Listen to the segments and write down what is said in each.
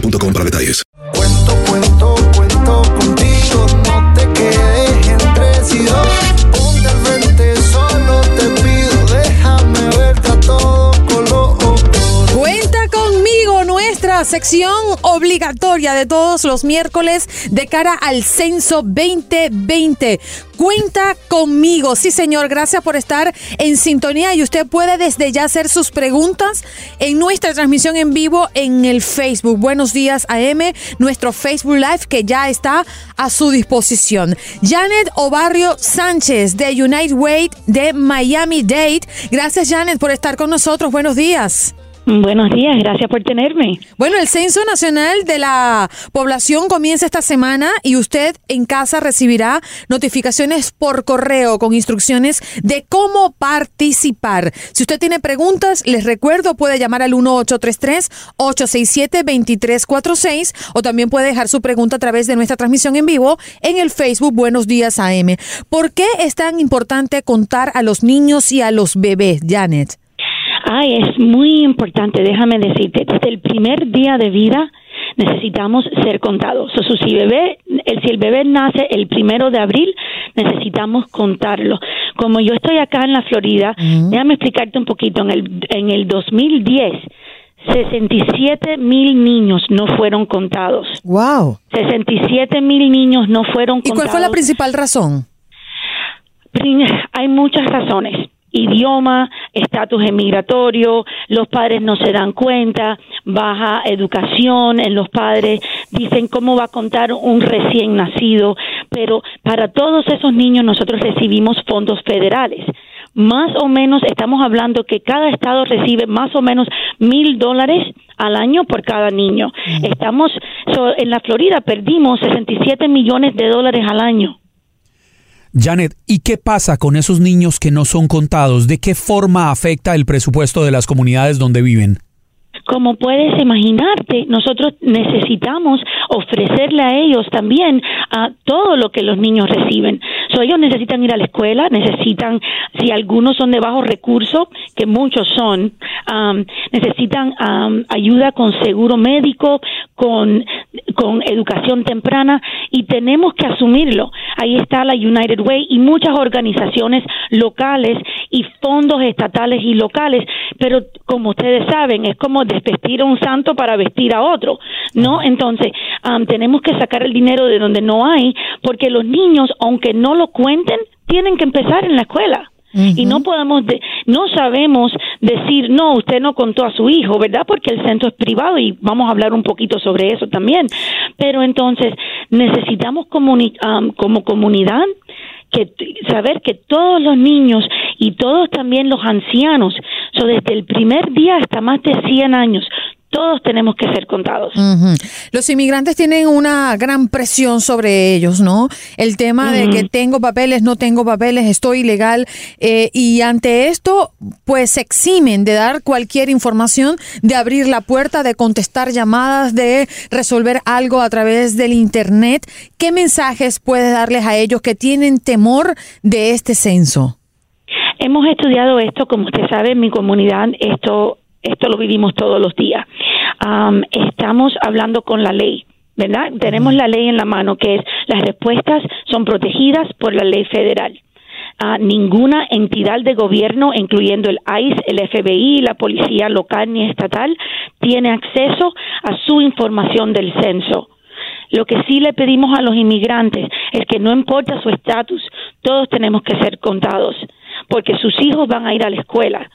boostmobile.com para detalles. Cuento, cuento, sección obligatoria de todos los miércoles de cara al censo 2020. Cuenta conmigo, sí señor, gracias por estar en sintonía y usted puede desde ya hacer sus preguntas en nuestra transmisión en vivo en el Facebook. Buenos días AM, nuestro Facebook Live que ya está a su disposición. Janet Obarrio Sánchez de United Way de Miami Dade. Gracias Janet por estar con nosotros. Buenos días. Buenos días, gracias por tenerme. Bueno, el Censo Nacional de la Población comienza esta semana y usted en casa recibirá notificaciones por correo con instrucciones de cómo participar. Si usted tiene preguntas, les recuerdo, puede llamar al 1833-867-2346 o también puede dejar su pregunta a través de nuestra transmisión en vivo en el Facebook Buenos Días AM. ¿Por qué es tan importante contar a los niños y a los bebés, Janet? Ay, es muy importante, déjame decirte, desde el primer día de vida necesitamos ser contados. O sea, si, bebé, el, si el bebé nace el primero de abril, necesitamos contarlo. Como yo estoy acá en la Florida, déjame explicarte un poquito. En el, en el 2010, 67 mil niños no fueron contados. ¡Wow! 67 mil niños no fueron contados. ¿Y cuál fue la principal razón? Hay muchas razones idioma, estatus emigratorio, los padres no se dan cuenta, baja educación en los padres, dicen cómo va a contar un recién nacido, pero para todos esos niños nosotros recibimos fondos federales. Más o menos estamos hablando que cada estado recibe más o menos mil dólares al año por cada niño. Estamos en la Florida perdimos 67 millones de dólares al año. Janet, ¿y qué pasa con esos niños que no son contados? ¿De qué forma afecta el presupuesto de las comunidades donde viven? Como puedes imaginarte, nosotros necesitamos ofrecerle a ellos también a todo lo que los niños reciben. So, ellos necesitan ir a la escuela, necesitan, si algunos son de bajos recursos, que muchos son, um, necesitan um, ayuda con seguro médico, con, con educación temprana y tenemos que asumirlo. Ahí está la United Way y muchas organizaciones locales y fondos estatales y locales, pero como ustedes saben, es como desvestir a un santo para vestir a otro, ¿no? Entonces, um, tenemos que sacar el dinero de donde no hay, porque los niños, aunque no lo cuenten, tienen que empezar en la escuela. Y no podemos, de- no sabemos decir, no, usted no contó a su hijo, ¿verdad? Porque el censo es privado y vamos a hablar un poquito sobre eso también. Pero entonces necesitamos comuni- como comunidad que saber que todos los niños y todos también los ancianos, so desde el primer día hasta más de 100 años, todos tenemos que ser contados. Los inmigrantes tienen una gran presión sobre ellos, ¿no? El tema de que tengo papeles, no tengo papeles, estoy ilegal. eh, y ante esto, pues se eximen de dar cualquier información, de abrir la puerta, de contestar llamadas, de resolver algo a través del Internet. ¿Qué mensajes puedes darles a ellos que tienen temor de este censo? Hemos estudiado esto, como usted sabe, en mi comunidad, esto, esto lo vivimos todos los días. Am, estamos hablando con la ley. ¿Verdad? Tenemos la ley en la mano que es las respuestas son protegidas por la ley federal. Ninguna entidad de gobierno, incluyendo el ICE, el FBI, la policía local ni estatal, tiene acceso a su información del censo. Lo que sí le pedimos a los inmigrantes es que no importa su estatus, todos tenemos que ser contados, porque sus hijos van a ir a la escuela.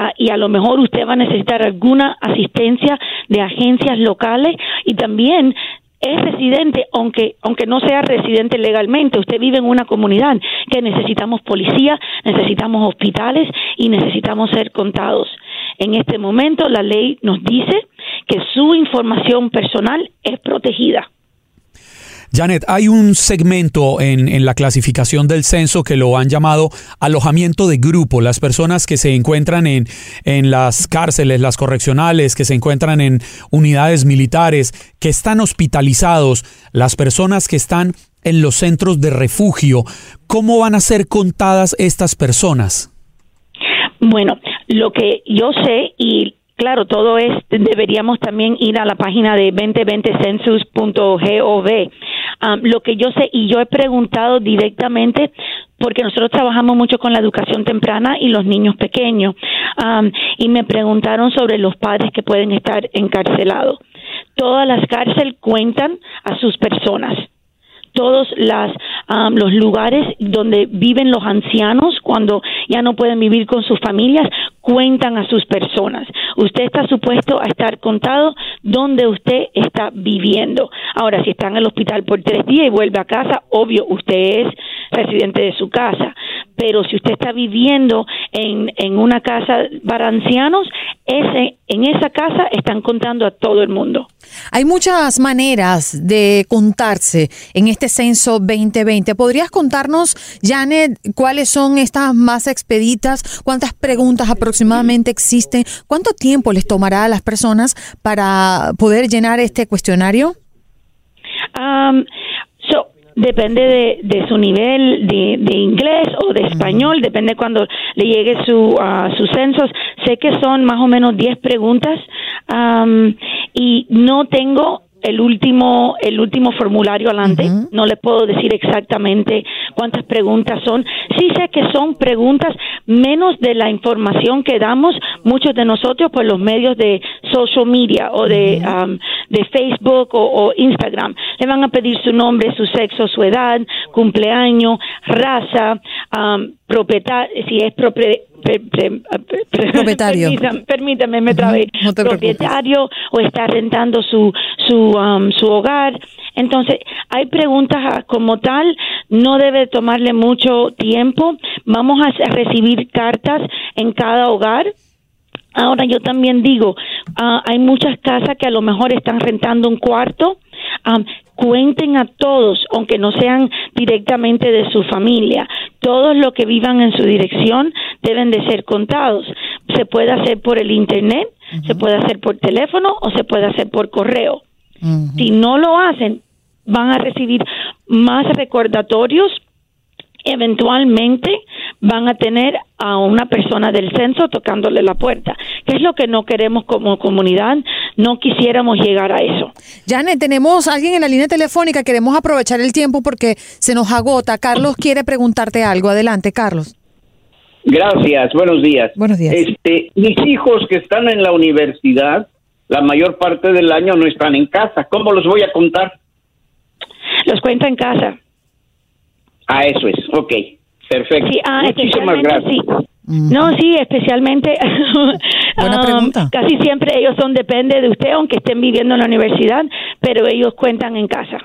Ah, y a lo mejor usted va a necesitar alguna asistencia de agencias locales y también es residente, aunque, aunque no sea residente legalmente, usted vive en una comunidad que necesitamos policía, necesitamos hospitales y necesitamos ser contados. En este momento la ley nos dice que su información personal es protegida. Janet, hay un segmento en, en la clasificación del censo que lo han llamado alojamiento de grupo, las personas que se encuentran en, en las cárceles, las correccionales, que se encuentran en unidades militares, que están hospitalizados, las personas que están en los centros de refugio. ¿Cómo van a ser contadas estas personas? Bueno, lo que yo sé y claro, todo es deberíamos también ir a la página de 2020census.gov. Um, lo que yo sé y yo he preguntado directamente porque nosotros trabajamos mucho con la educación temprana y los niños pequeños um, y me preguntaron sobre los padres que pueden estar encarcelados. Todas las cárceles cuentan a sus personas todos las, um, los lugares donde viven los ancianos cuando ya no pueden vivir con sus familias cuentan a sus personas. Usted está supuesto a estar contado donde usted está viviendo. Ahora, si está en el hospital por tres días y vuelve a casa, obvio, usted es residente de su casa. Pero si usted está viviendo en, en una casa para ancianos, ese, en esa casa están contando a todo el mundo. Hay muchas maneras de contarse en este censo 2020. ¿Podrías contarnos, Janet, cuáles son estas más expeditas? ¿Cuántas preguntas aproximadamente existen? ¿Cuánto tiempo les tomará a las personas para poder llenar este cuestionario? Um, depende de, de su nivel de, de inglés o de español, depende cuando le llegue su, ah, sus censos. Sé que son más o menos 10 preguntas um, y no tengo el último el último formulario adelante. No le puedo decir exactamente cuántas preguntas son. Sí sé que son preguntas menos de la información que damos muchos de nosotros por los medios de social media o de um, de Facebook o, o Instagram. Le van a pedir su nombre su sexo su edad cumpleaños raza um, propiedad si es propie- Propietario. permítame, permítame me trabé no te preocupes. propietario o está rentando su su um, su hogar entonces hay preguntas ah, como tal no debe tomarle mucho tiempo vamos a recibir cartas en cada hogar Ahora yo también digo, ah, hay muchas casas que a lo mejor están rentando un cuarto. Am, cuenten a todos, aunque no sean directamente de su familia. Todos los que vivan en su dirección deben de ser contados. Se puede hacer por el internet, se puede hacer por teléfono o se puede hacer por correo. Si no lo hacen, van a recibir más recordatorios eventualmente van a tener a una persona del censo tocándole la puerta, que es lo que no queremos como comunidad, no quisiéramos llegar a eso. Janet, tenemos a alguien en la línea telefónica, queremos aprovechar el tiempo porque se nos agota. Carlos quiere preguntarte algo. Adelante, Carlos. Gracias, buenos días. Buenos días. Este, mis hijos que están en la universidad, la mayor parte del año no están en casa. ¿Cómo los voy a contar? Los cuenta en casa. Ah, eso es, ok. Perfecto. Sí, ah, Muchísimas especialmente, gracias. sí. No, sí, especialmente. um, Casi siempre ellos son depende de usted, aunque estén viviendo en la universidad, pero ellos cuentan en casa.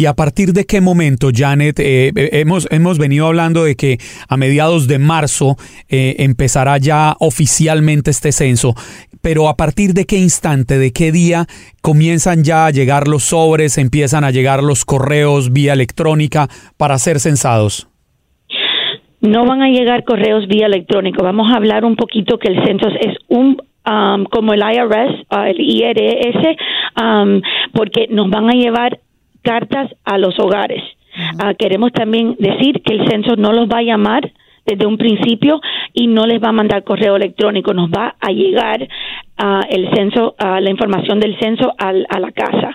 ¿Y a partir de qué momento, Janet? eh, eh, hemos, hemos venido hablando de que a mediados de marzo eh, empezará ya oficialmente este censo, pero a partir de qué instante, de qué día comienzan ya a llegar los sobres, empiezan a llegar los correos vía electrónica para ser censados. No van a llegar correos vía electrónico. Vamos a hablar un poquito que el censo es un um, como el IRS, uh, el IRS, um, porque nos van a llevar cartas a los hogares. Ah, queremos también decir que el censo no los va a llamar desde un principio y no les va a mandar correo electrónico, nos va a llegar ah, el censo, ah, la información del censo al- a la casa.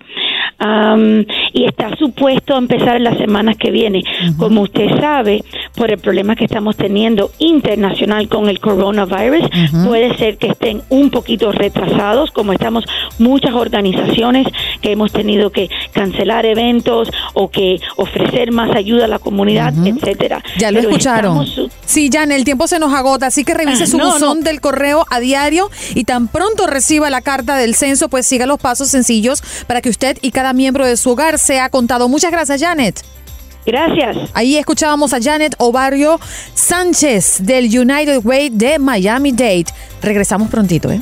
Am, y está supuesto a empezar en las semanas que vienen. Como usted sabe, por el problema que estamos teniendo internacional con el coronavirus, puede ser que estén un poquito retrasados, como estamos muchas organizaciones que hemos tenido que cancelar eventos o que ofrecer más ayuda a la comunidad, etcétera. Ya lo Pero escucharon. estamos- Sí, Jan, el tiempo se nos agota, así que revise Ah, su no, buzón no. del correo a diario y tan pronto reciba la carta del censo, pues siga los pasos sencillos para que usted y cada miembro de su hogar sea contado. Muchas gracias, Janet. Gracias. Ahí escuchábamos a Janet Ovario Sánchez del United Way de Miami Dade. Regresamos prontito, ¿eh?